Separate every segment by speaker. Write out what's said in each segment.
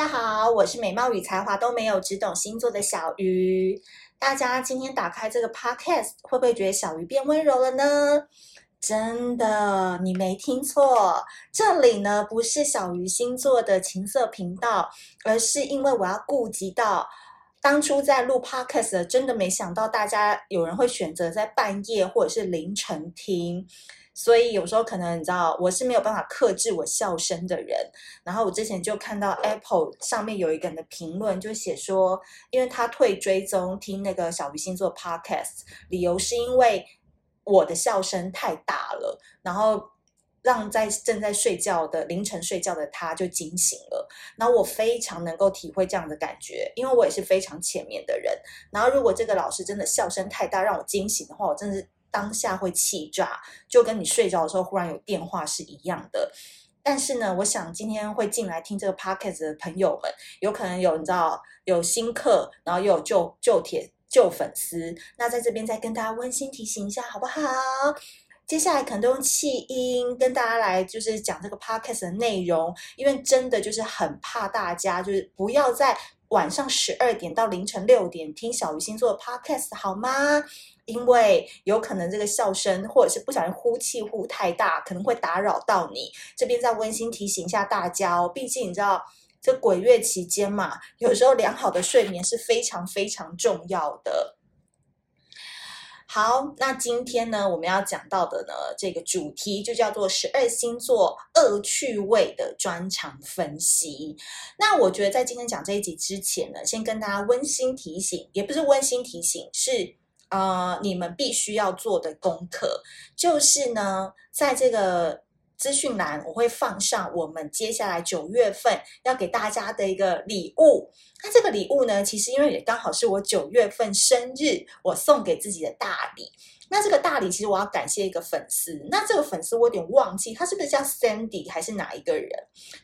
Speaker 1: 大家好，我是美貌与才华都没有，只懂星座的小鱼。大家今天打开这个 podcast，会不会觉得小鱼变温柔了呢？真的，你没听错，这里呢不是小鱼星座的情色频道，而是因为我要顾及到当初在录 podcast，真的没想到大家有人会选择在半夜或者是凌晨听。所以有时候可能你知道，我是没有办法克制我笑声的人。然后我之前就看到 Apple 上面有一个人的评论，就写说，因为他退追踪听那个小鱼星座 Podcast，理由是因为我的笑声太大了，然后让在正在睡觉的凌晨睡觉的他就惊醒了。然后我非常能够体会这样的感觉，因为我也是非常浅眠的人。然后如果这个老师真的笑声太大让我惊醒的话，我真的是。当下会气炸，就跟你睡着的时候忽然有电话是一样的。但是呢，我想今天会进来听这个 podcast 的朋友们，有可能有你知道有新客，然后又有旧旧铁旧粉丝。那在这边再跟大家温馨提醒一下，好不好？接下来可能都用气音跟大家来就是讲这个 podcast 的内容，因为真的就是很怕大家就是不要在晚上十二点到凌晨六点听小鱼星座的 podcast 好吗？因为有可能这个笑声，或者是不小心呼气呼太大，可能会打扰到你。这边再温馨提醒一下大家哦，毕竟你知道这鬼月期间嘛，有时候良好的睡眠是非常非常重要的。好，那今天呢，我们要讲到的呢，这个主题就叫做十二星座恶趣味的专长分析。那我觉得在今天讲这一集之前呢，先跟大家温馨提醒，也不是温馨提醒，是。呃，你们必须要做的功课就是呢，在这个资讯栏我会放上我们接下来九月份要给大家的一个礼物。那这个礼物呢，其实因为也刚好是我九月份生日，我送给自己的大礼。那这个大礼其实我要感谢一个粉丝，那这个粉丝我有点忘记他是不是叫 Sandy 还是哪一个人？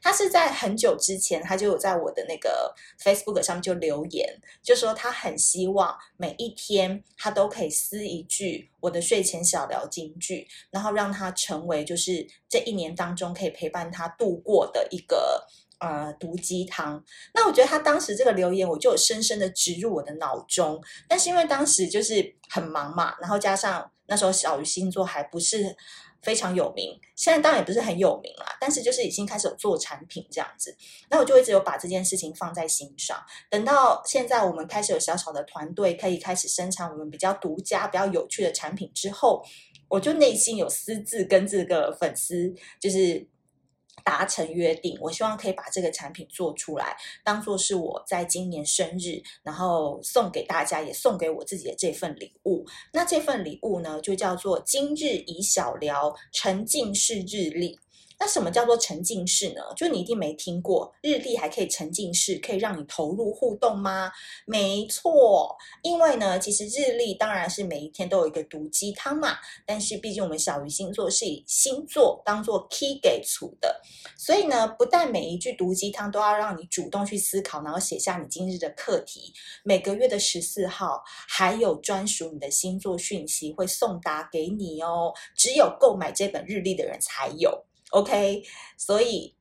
Speaker 1: 他是在很久之前他就有在我的那个 Facebook 上面就留言，就说他很希望每一天他都可以撕一句我的睡前小聊金句，然后让他成为就是这一年当中可以陪伴他度过的一个。呃，毒鸡汤。那我觉得他当时这个留言，我就有深深的植入我的脑中。但是因为当时就是很忙嘛，然后加上那时候小鱼星座还不是非常有名，现在当然也不是很有名啦，但是就是已经开始有做产品这样子。那我就一直有把这件事情放在心上。等到现在我们开始有小小的团队，可以开始生产我们比较独家、比较有趣的产品之后，我就内心有私自跟这个粉丝就是。达成约定，我希望可以把这个产品做出来，当做是我在今年生日，然后送给大家，也送给我自己的这份礼物。那这份礼物呢，就叫做今日宜小聊沉浸式日历。那什么叫做沉浸式呢？就你一定没听过，日历还可以沉浸式，可以让你投入互动吗？没错，因为呢，其实日历当然是每一天都有一个毒鸡汤嘛。但是毕竟我们小鱼星座是以星座当做 key 给出的，所以呢，不但每一句毒鸡汤都要让你主动去思考，然后写下你今日的课题。每个月的十四号还有专属你的星座讯息会送达给你哦，只有购买这本日历的人才有。OK，所以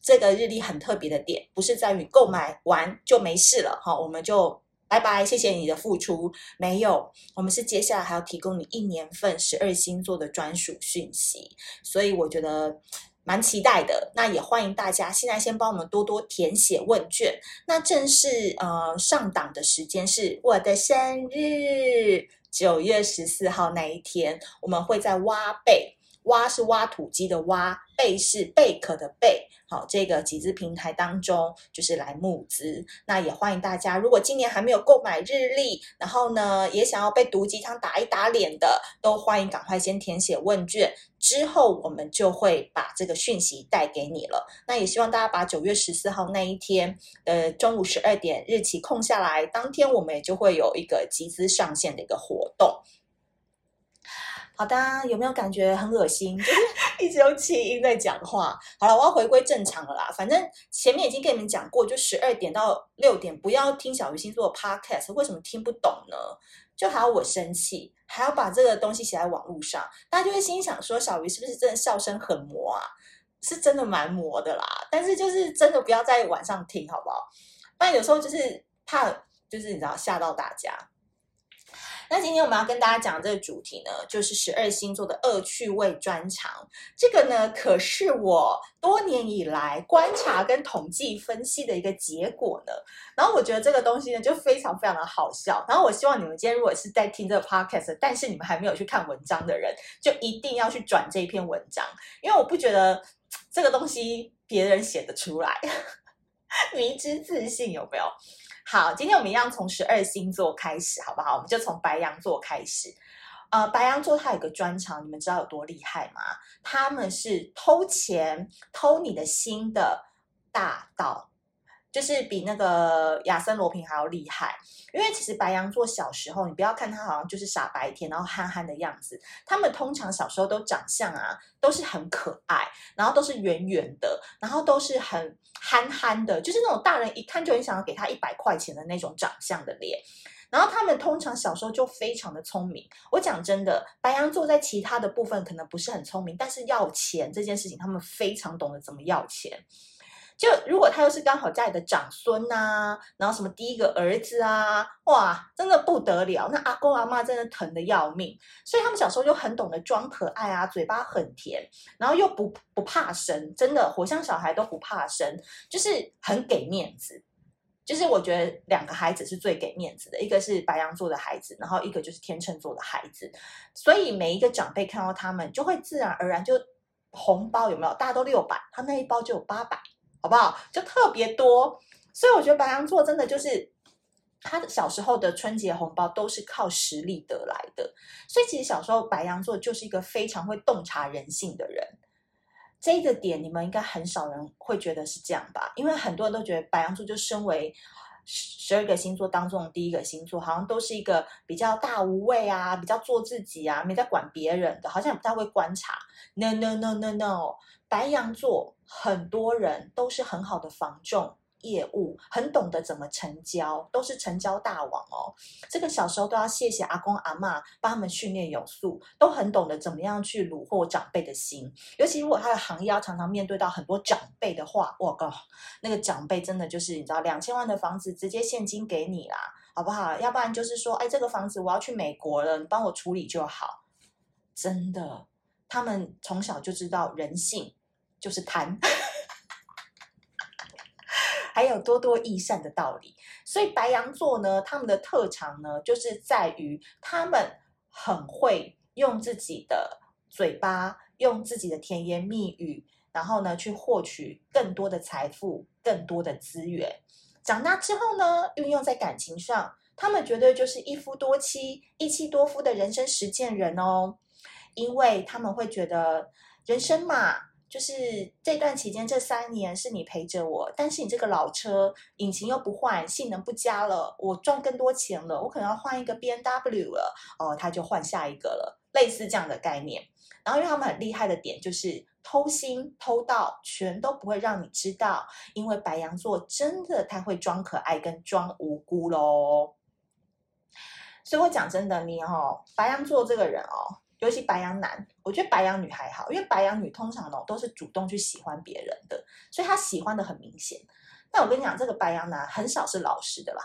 Speaker 1: 这个日历很特别的点，不是在于购买完就没事了哈，我们就拜拜，谢谢你的付出。没有，我们是接下来还要提供你一年份十二星座的专属讯息，所以我觉得蛮期待的。那也欢迎大家现在先帮我们多多填写问卷。那正式呃上档的时间是我的生日，九月十四号那一天，我们会在挖贝。挖是挖土机的挖，贝是贝壳的贝。好，这个集资平台当中就是来募资。那也欢迎大家，如果今年还没有购买日历，然后呢也想要被毒鸡汤打一打脸的，都欢迎赶快先填写问卷，之后我们就会把这个讯息带给你了。那也希望大家把九月十四号那一天呃中午十二点日期空下来，当天我们也就会有一个集资上线的一个活动。好的，有没有感觉很恶心？就是一直用气音在讲话。好了，我要回归正常了啦。反正前面已经跟你们讲过，就十二点到六点不要听小鱼星座的 podcast。为什么听不懂呢？就还要我生气，还要把这个东西写在网络上，大家就会心想说：小鱼是不是真的笑声很魔啊？是真的蛮魔的啦，但是就是真的不要在晚上听，好不好？不然有时候就是怕，就是你知道吓到大家。那今天我们要跟大家讲这个主题呢，就是十二星座的恶趣味专长。这个呢，可是我多年以来观察跟统计分析的一个结果呢。然后我觉得这个东西呢，就非常非常的好笑。然后我希望你们今天如果是在听这个 podcast，但是你们还没有去看文章的人，就一定要去转这一篇文章，因为我不觉得这个东西别人写得出来，迷之自信有没有？好，今天我们一样从十二星座开始，好不好？我们就从白羊座开始。呃，白羊座它有个专长，你们知道有多厉害吗？他们是偷钱、偷你的心的大盗。就是比那个亚森罗平还要厉害，因为其实白羊座小时候，你不要看他好像就是傻白甜，然后憨憨的样子，他们通常小时候都长相啊，都是很可爱，然后都是圆圆的，然后都是很憨憨的，就是那种大人一看就很想要给他一百块钱的那种长相的脸。然后他们通常小时候就非常的聪明。我讲真的，白羊座在其他的部分可能不是很聪明，但是要钱这件事情，他们非常懂得怎么要钱。就如果他又是刚好家里的长孙呐、啊，然后什么第一个儿子啊，哇，真的不得了，那阿公阿嬷真的疼得要命，所以他们小时候就很懂得装可爱啊，嘴巴很甜，然后又不不怕生，真的火象小孩都不怕生，就是很给面子。就是我觉得两个孩子是最给面子的，一个是白羊座的孩子，然后一个就是天秤座的孩子，所以每一个长辈看到他们，就会自然而然就红包有没有？大家都六百，他那一包就有八百。好不好？就特别多，所以我觉得白羊座真的就是他小时候的春节红包都是靠实力得来的。所以其实小时候白羊座就是一个非常会洞察人性的人。这个点你们应该很少人会觉得是这样吧？因为很多人都觉得白羊座就身为十二个星座当中的第一个星座，好像都是一个比较大无畏啊，比较做自己啊，没在管别人的，好像也不太会观察。No no no no no。白羊座很多人都是很好的房重业务，很懂得怎么成交，都是成交大王哦。这个小时候都要谢谢阿公阿嬷帮他们训练有素，都很懂得怎么样去虏获长辈的心。尤其如果他的行业要常常面对到很多长辈的话，我靠，那个长辈真的就是你知道，两千万的房子直接现金给你啦，好不好？要不然就是说，哎，这个房子我要去美国了，你帮我处理就好。真的，他们从小就知道人性。就是贪，还有多多益善的道理。所以白羊座呢，他们的特长呢，就是在于他们很会用自己的嘴巴，用自己的甜言蜜语，然后呢，去获取更多的财富、更多的资源。长大之后呢，运用在感情上，他们绝对就是一夫多妻、一妻多夫的人生实践人哦。因为他们会觉得人生嘛。就是这段期间，这三年是你陪着我，但是你这个老车引擎又不换，性能不佳了，我赚更多钱了，我可能要换一个 BMW 了，哦，他就换下一个了，类似这样的概念。然后因为他们很厉害的点就是偷心偷盗全都不会让你知道，因为白羊座真的太会装可爱跟装无辜喽。所以我讲真的，你哦，白羊座这个人哦。尤其白羊男，我觉得白羊女还好，因为白羊女通常呢都是主动去喜欢别人的，所以他喜欢的很明显。但我跟你讲，这个白羊男很少是老实的啦，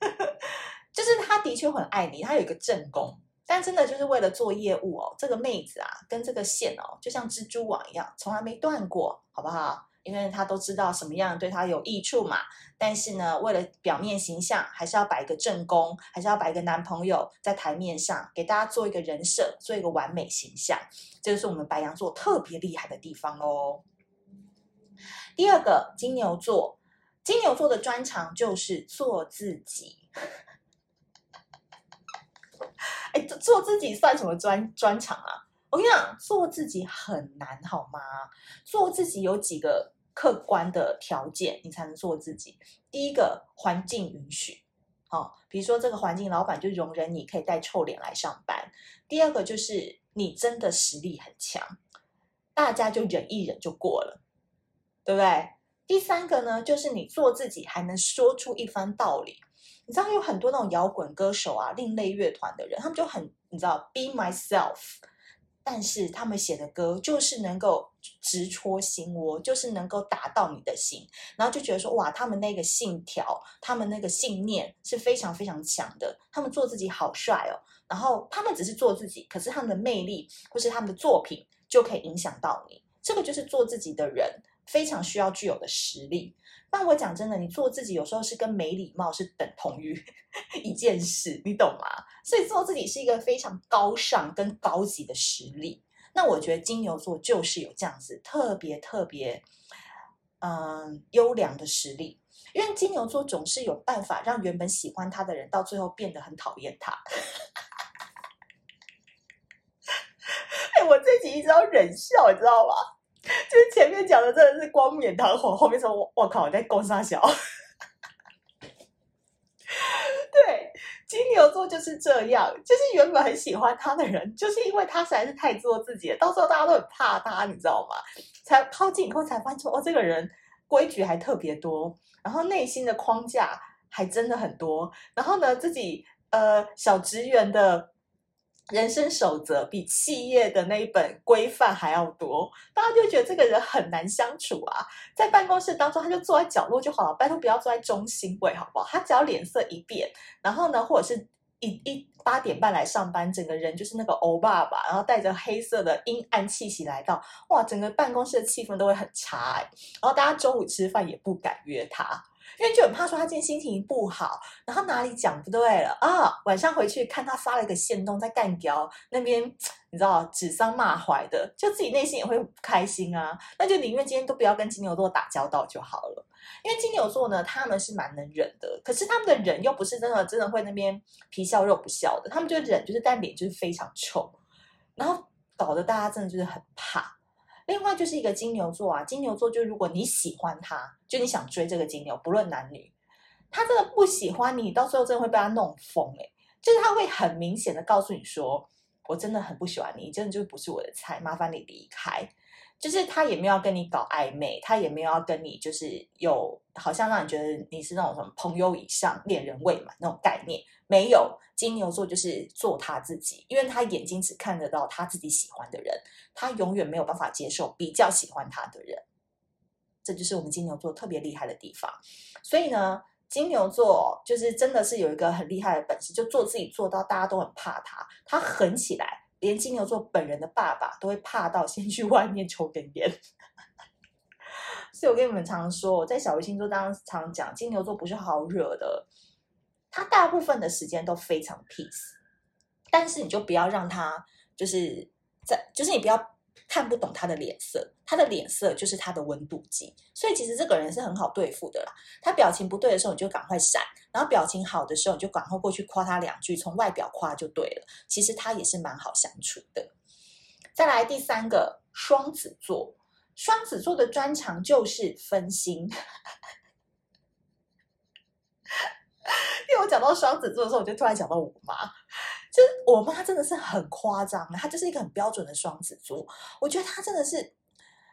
Speaker 1: 就是他的确很爱你，他有一个正宫，但真的就是为了做业务哦，这个妹子啊跟这个线哦，就像蜘蛛网一样，从来没断过，好不好？因为他都知道什么样对他有益处嘛，但是呢，为了表面形象，还是要摆一个正宫，还是要摆一个男朋友在台面上，给大家做一个人设，做一个完美形象，这就是我们白羊座特别厉害的地方哦。第二个，金牛座，金牛座的专长就是做自己。哎，做自己算什么专专长啊？我跟你讲，做自己很难，好吗？做自己有几个客观的条件，你才能做自己。第一个，环境允许，哦，比如说这个环境，老板就容忍你可以带臭脸来上班。第二个就是你真的实力很强，大家就忍一忍就过了，对不对？第三个呢，就是你做自己还能说出一番道理。你知道有很多那种摇滚歌手啊、另类乐团的人，他们就很，你知道，be myself。但是他们写的歌就是能够直戳心窝，就是能够打到你的心，然后就觉得说哇，他们那个信条，他们那个信念是非常非常强的。他们做自己好帅哦，然后他们只是做自己，可是他们的魅力或是他们的作品就可以影响到你。这个就是做自己的人非常需要具有的实力。但我讲真的，你做自己有时候是跟没礼貌是等同于 一件事，你懂吗？所以做自己是一个非常高尚跟高级的实力。那我觉得金牛座就是有这样子特别特别，嗯，优良的实力。因为金牛座总是有办法让原本喜欢他的人到最后变得很讨厌他。哎，我这集一直要忍笑，你知道吗？就是前面讲的真的是冠冕堂皇，后面说我我靠，我在攻三小。对，金牛座就是这样，就是原本很喜欢他的人，就是因为他实在是太做自己了，到时候大家都很怕他，你知道吗？才靠近以后才发现，哦，这个人规矩还特别多，然后内心的框架还真的很多，然后呢，自己呃小职员的。人生守则比企业的那一本规范还要多，大家就觉得这个人很难相处啊。在办公室当中，他就坐在角落就好了，拜托不要坐在中心位，好不好？他只要脸色一变，然后呢，或者是一一八点半来上班，整个人就是那个欧巴吧，然后带着黑色的阴暗气息来到，哇，整个办公室的气氛都会很差欸。然后大家中午吃饭也不敢约他。因为就很怕说他今天心情不好，然后哪里讲不对了啊？晚上回去看他发了一个限动在干譙那边，你知道指桑骂槐的，就自己内心也会不开心啊。那就宁愿今天都不要跟金牛座打交道就好了。因为金牛座呢，他们是蛮能忍的，可是他们的忍又不是真的真的会那边皮笑肉不笑的，他们就忍就是但脸就是非常臭，然后搞得大家真的就是很怕。另外就是一个金牛座啊，金牛座就如果你喜欢他，就你想追这个金牛，不论男女，他真的不喜欢你，到最后真的会被他弄疯诶，就是他会很明显的告诉你说，我真的很不喜欢你，真的就不是我的菜，麻烦你离开。就是他也没有要跟你搞暧昧，他也没有要跟你就是有好像让你觉得你是那种什么朋友以上、恋人未满那种概念，没有。金牛座就是做他自己，因为他眼睛只看得到他自己喜欢的人，他永远没有办法接受比较喜欢他的人。这就是我们金牛座特别厉害的地方。所以呢，金牛座就是真的是有一个很厉害的本事，就做自己做到大家都很怕他，他狠起来。连金牛座本人的爸爸都会怕到先去外面抽根烟，所以我跟你们常说，在小鱼星座当中常讲，金牛座不是好惹的，他大部分的时间都非常 peace，但是你就不要让他就是在，就是你不要。看不懂他的脸色，他的脸色就是他的温度计，所以其实这个人是很好对付的啦。他表情不对的时候，你就赶快闪；然后表情好的时候，你就赶快过去夸他两句，从外表夸就对了。其实他也是蛮好相处的。再来第三个，双子座，双子座的专长就是分心。因为我讲到双子座的时候，我就突然想到我妈。就是我妈真的是很夸张，她就是一个很标准的双子座。我觉得她真的是，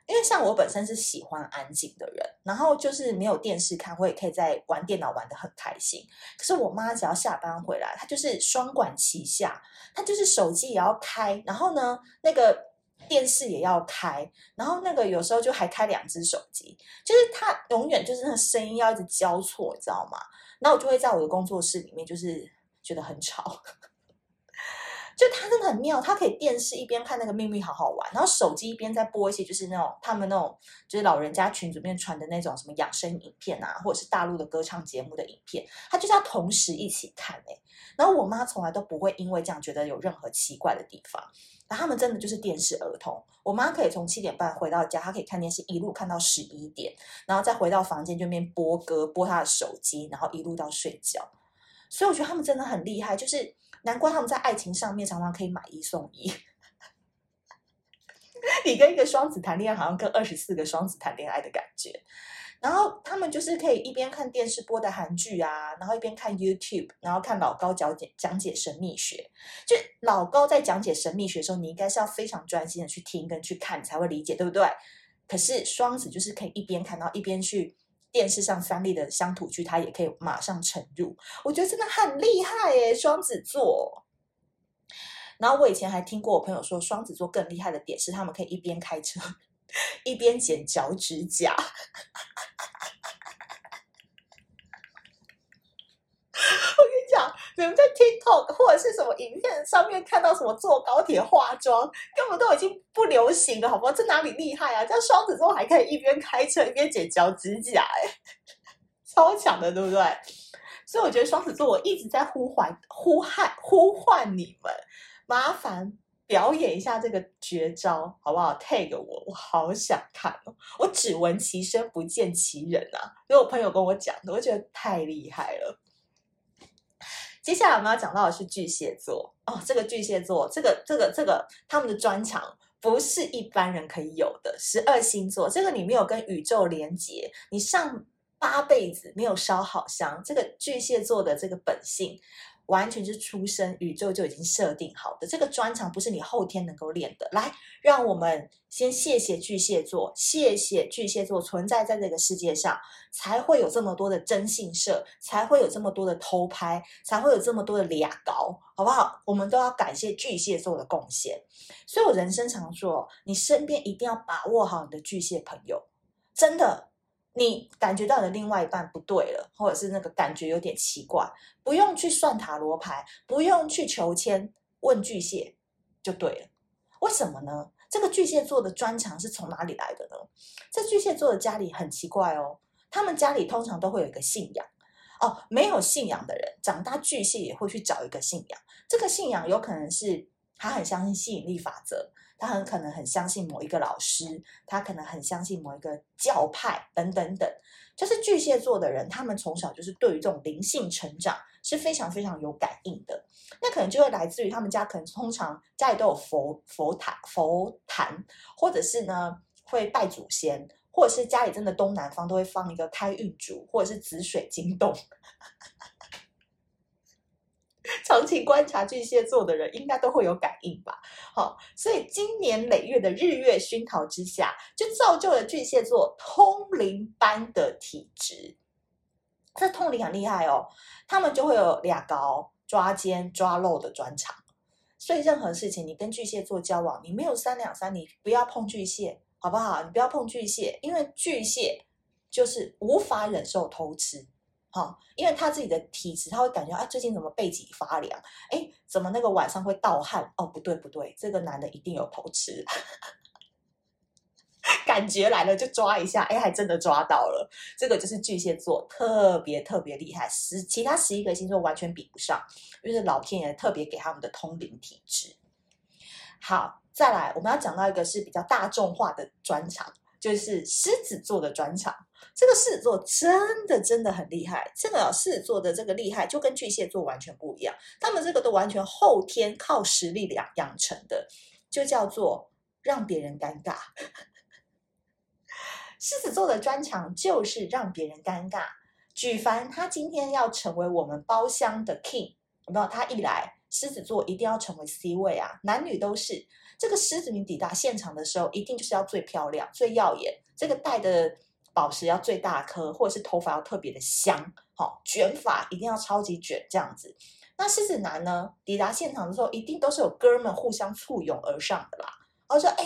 Speaker 1: 因为像我本身是喜欢安静的人，然后就是没有电视看，我也可以在玩电脑玩得很开心。可是我妈只要下班回来，她就是双管齐下，她就是手机也要开，然后呢，那个电视也要开，然后那个有时候就还开两只手机，就是她永远就是那个声音要一直交错，你知道吗？那我就会在我的工作室里面，就是觉得很吵。就他真的很妙，他可以电视一边看那个《秘密好好玩》，然后手机一边在播一些就是那种他们那种就是老人家群组里面传的那种什么养生影片啊，或者是大陆的歌唱节目的影片，他就是要同时一起看哎。然后我妈从来都不会因为这样觉得有任何奇怪的地方，然后他们真的就是电视儿童。我妈可以从七点半回到家，她可以看电视一路看到十一点，然后再回到房间就边播歌，播她的手机，然后一路到睡觉。所以我觉得他们真的很厉害，就是。难怪他们在爱情上面常常可以买一送一。你跟一个双子谈恋爱，好像跟二十四个双子谈恋爱的感觉。然后他们就是可以一边看电视播的韩剧啊，然后一边看 YouTube，然后看老高讲解讲解神秘学。就老高在讲解神秘学的时候，你应该是要非常专心的去听跟去看，才会理解，对不对？可是双子就是可以一边看到一边去。电视上三立的乡土剧，他也可以马上沉入，我觉得真的很厉害耶，双子座。然后我以前还听过我朋友说，双子座更厉害的点是他们可以一边开车一边剪脚趾甲。我跟你讲，你们在 TikTok 或者是什么影片上面看到什么坐高铁化妆，根本都已经不流行了，好不好？这哪里厉害啊？这双子座还可以一边开车一边剪脚趾甲，哎，超强的，对不对？所以我觉得双子座，我一直在呼唤、呼喊、呼唤你们，麻烦表演一下这个绝招，好不好？Tag 我，我好想看哦！我只闻其声，不见其人啊！因为我朋友跟我讲的，我觉得太厉害了。接下来我们要讲到的是巨蟹座哦，这个巨蟹座，这个这个这个他们的专长不是一般人可以有的。十二星座，这个你没有跟宇宙连接，你上八辈子没有烧好香，这个巨蟹座的这个本性。完全是出生宇宙就已经设定好的，这个专长不是你后天能够练的。来，让我们先谢谢巨蟹座，谢谢巨蟹座存在在这个世界上，才会有这么多的征信社，才会有这么多的偷拍，才会有这么多的俩高，好不好？我们都要感谢巨蟹座的贡献。所以我人生常说，你身边一定要把握好你的巨蟹朋友，真的。你感觉到你的另外一半不对了，或者是那个感觉有点奇怪，不用去算塔罗牌，不用去求签，问巨蟹就对了。为什么呢？这个巨蟹座的专长是从哪里来的呢？这巨蟹座的家里很奇怪哦，他们家里通常都会有一个信仰哦。没有信仰的人，长大巨蟹也会去找一个信仰。这个信仰有可能是他很相信吸引力法则。他很可能很相信某一个老师，他可能很相信某一个教派等等等。就是巨蟹座的人，他们从小就是对于这种灵性成长是非常非常有感应的。那可能就会来自于他们家，可能通常家里都有佛佛坛佛坛，或者是呢会拜祖先，或者是家里真的东南方都会放一个开运竹，或者是紫水晶洞。长期观察巨蟹座的人，应该都会有感应吧？好，所以今年累月的日月熏陶之下，就造就了巨蟹座通灵般的体质。这通灵很厉害哦，他们就会有俩高抓奸抓漏的专长。所以任何事情，你跟巨蟹座交往，你没有三两三，你不要碰巨蟹，好不好？你不要碰巨蟹，因为巨蟹就是无法忍受偷吃。好，因为他自己的体质，他会感觉啊，最近怎么背脊发凉？哎，怎么那个晚上会盗汗？哦，不对不对，这个男的一定有偷吃，感觉来了就抓一下，哎，还真的抓到了。这个就是巨蟹座特别特别厉害，十其他十一个星座完全比不上，就是老天爷特别给他们的通灵体质。好，再来我们要讲到一个是比较大众化的专场，就是狮子座的专长。这个狮子座真的真的很厉害，这个狮子座的这个厉害就跟巨蟹座完全不一样，他们这个都完全后天靠实力养养成的，就叫做让别人尴尬。狮子座的专长就是让别人尴尬。举凡他今天要成为我们包厢的 king，有没有？他一来，狮子座一定要成为 C 位啊，男女都是。这个狮子女抵达现场的时候，一定就是要最漂亮、最耀眼，这个戴的。宝石要最大颗，或者是头发要特别的香，好卷发一定要超级卷这样子。那狮子男呢？抵达现场的时候，一定都是有哥们互相簇拥而上的啦。我说：“哎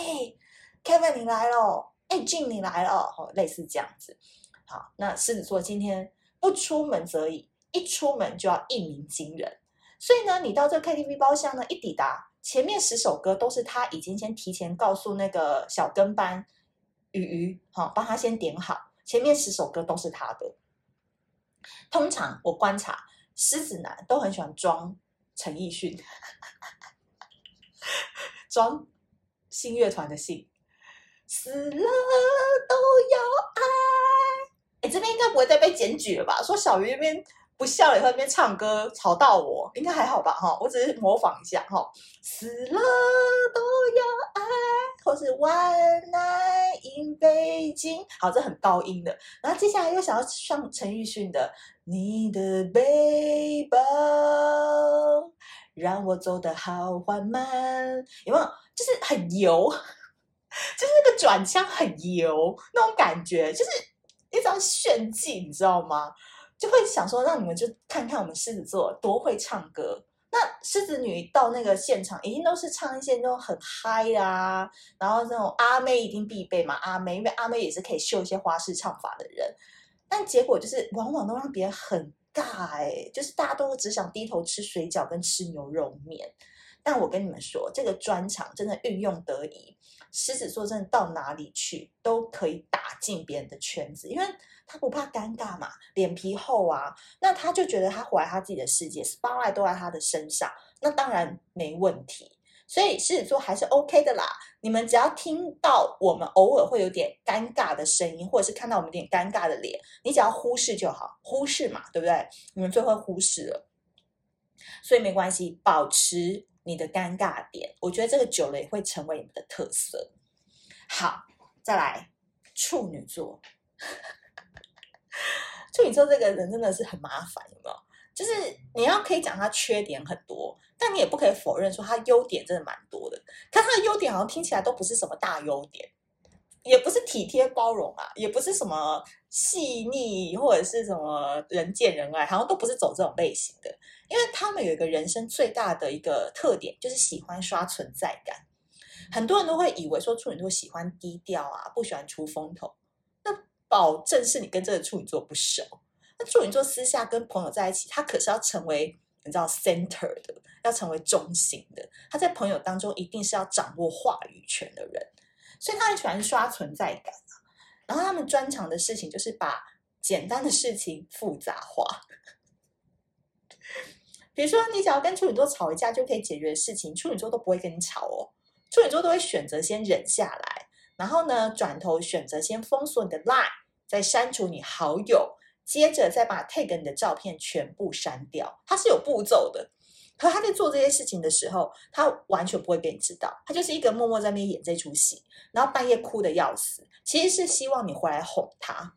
Speaker 1: ，Kevin 你来了，哎，Jim 你来了，哦，类似这样子。好，那狮子座今天不出门则已，一出门就要一鸣惊人。所以呢，你到这个 KTV 包厢呢，一抵达，前面十首歌都是他已经先提前告诉那个小跟班。”鱼鱼，哈，帮他先点好，前面十首歌都是他的。通常我观察，狮子男都很喜欢装陈奕迅，装信乐团的信，死了都要爱。哎，这边应该不会再被检举了吧？说小鱼那边。不笑了以后，那边唱歌吵到我，应该还好吧？哈，我只是模仿一下哈。死了都要爱，或是 One Night in 北京，好，这很高音的。然后接下来又想要唱陈奕迅的《你的背包》，让我走得好缓慢，有没有？就是很油，就是那个转腔很油那种感觉，就是一张炫技，你知道吗？就会想说，让你们就看看我们狮子座多会唱歌，那狮子女到那个现场，一定都是唱一些那种很嗨啊，然后那种阿妹一定必备嘛，阿妹，因为阿妹也是可以秀一些花式唱法的人。但结果就是，往往都让别人很尬哎、就是大家都只想低头吃水饺跟吃牛肉面。但我跟你们说，这个专场真的运用得宜，狮子座真的到哪里去都可以打进别人的圈子，因为他不怕尴尬嘛，脸皮厚啊。那他就觉得他活在他自己的世界 spy 都在他的身上，那当然没问题。所以狮子座还是 OK 的啦。你们只要听到我们偶尔会有点尴尬的声音，或者是看到我们有点尴尬的脸，你只要忽视就好，忽视嘛，对不对？你们最会忽视了，所以没关系，保持。你的尴尬点，我觉得这个久了也会成为你们的特色。好，再来处女座。处女座这个人真的是很麻烦，有没有？就是你要可以讲他缺点很多，但你也不可以否认说他优点真的蛮多的。可他的优点好像听起来都不是什么大优点，也不是体贴包容啊，也不是什么细腻或者是什么人见人爱，好像都不是走这种类型的。因为他们有一个人生最大的一个特点，就是喜欢刷存在感。很多人都会以为说处女座喜欢低调啊，不喜欢出风头。那保证是你跟这个处女座不熟。那处女座私下跟朋友在一起，他可是要成为你知道 center 的，要成为中心的。他在朋友当中一定是要掌握话语权的人，所以他很喜欢刷存在感。然后他们专长的事情就是把简单的事情复杂化。比如说，你只要跟处女座吵一架就可以解决的事情，处女座都不会跟你吵哦。处女座都会选择先忍下来，然后呢，转头选择先封锁你的 line，再删除你好友，接着再把 tag 你的照片全部删掉。它是有步骤的，可他在做这些事情的时候，他完全不会给你知道，他就是一个默默在那边演这出戏，然后半夜哭得要死，其实是希望你回来哄他。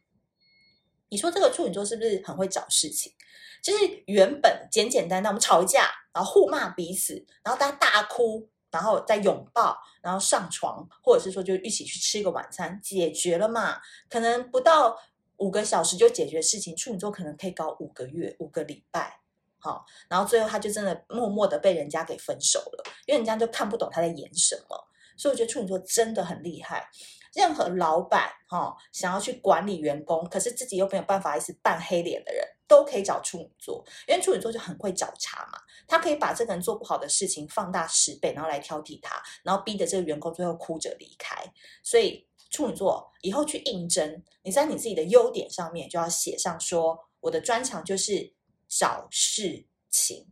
Speaker 1: 你说这个处女座是不是很会找事情？就是原本简简单单，我们吵架，然后互骂彼此，然后大家大哭，然后再拥抱，然后上床，或者是说就一起去吃一个晚餐，解决了嘛？可能不到五个小时就解决事情，处女座可能可以搞五个月、五个礼拜，好，然后最后他就真的默默的被人家给分手了，因为人家就看不懂他在演什么，所以我觉得处女座真的很厉害。任何老板哈、哦、想要去管理员工，可是自己又没有办法一直扮黑脸的人，都可以找处女座，因为处女座就很会找茬嘛。他可以把这个人做不好的事情放大十倍，然后来挑剔他，然后逼着这个员工最后哭着离开。所以处女座以后去应征，你在你自己的优点上面就要写上说，我的专长就是找事情，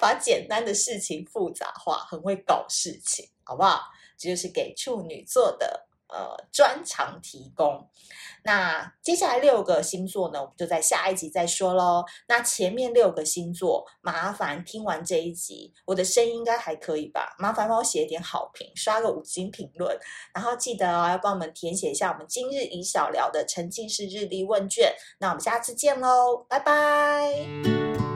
Speaker 1: 把简单的事情复杂化，很会搞事情，好不好？这就是给处女座的呃专长提供。那接下来六个星座呢，我们就在下一集再说喽。那前面六个星座，麻烦听完这一集，我的声音应该还可以吧？麻烦帮我写一点好评，刷个五星评论，然后记得哦，要帮我们填写一下我们今日宜小聊的沉浸式日历问卷。那我们下次见喽，拜拜。